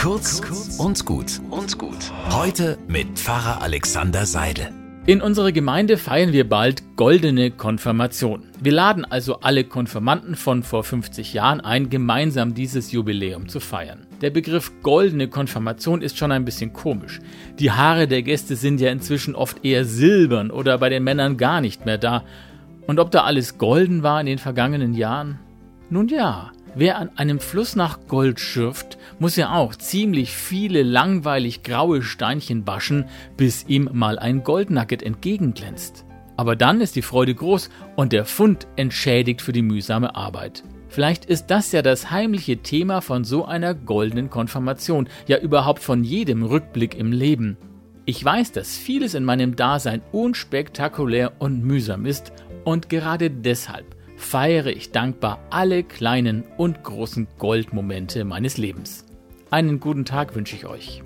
Kurz und gut und gut. Heute mit Pfarrer Alexander Seidel. In unserer Gemeinde feiern wir bald Goldene Konfirmation. Wir laden also alle Konfirmanden von vor 50 Jahren ein, gemeinsam dieses Jubiläum zu feiern. Der Begriff Goldene Konfirmation ist schon ein bisschen komisch. Die Haare der Gäste sind ja inzwischen oft eher silbern oder bei den Männern gar nicht mehr da. Und ob da alles golden war in den vergangenen Jahren? Nun ja, wer an einem Fluss nach Gold schürft, muss ja auch ziemlich viele langweilig graue Steinchen waschen, bis ihm mal ein Goldnugget entgegenglänzt. Aber dann ist die Freude groß und der Fund entschädigt für die mühsame Arbeit. Vielleicht ist das ja das heimliche Thema von so einer goldenen Konfirmation, ja überhaupt von jedem Rückblick im Leben. Ich weiß, dass vieles in meinem Dasein unspektakulär und mühsam ist und gerade deshalb feiere ich dankbar alle kleinen und großen Goldmomente meines Lebens. Einen guten Tag wünsche ich euch.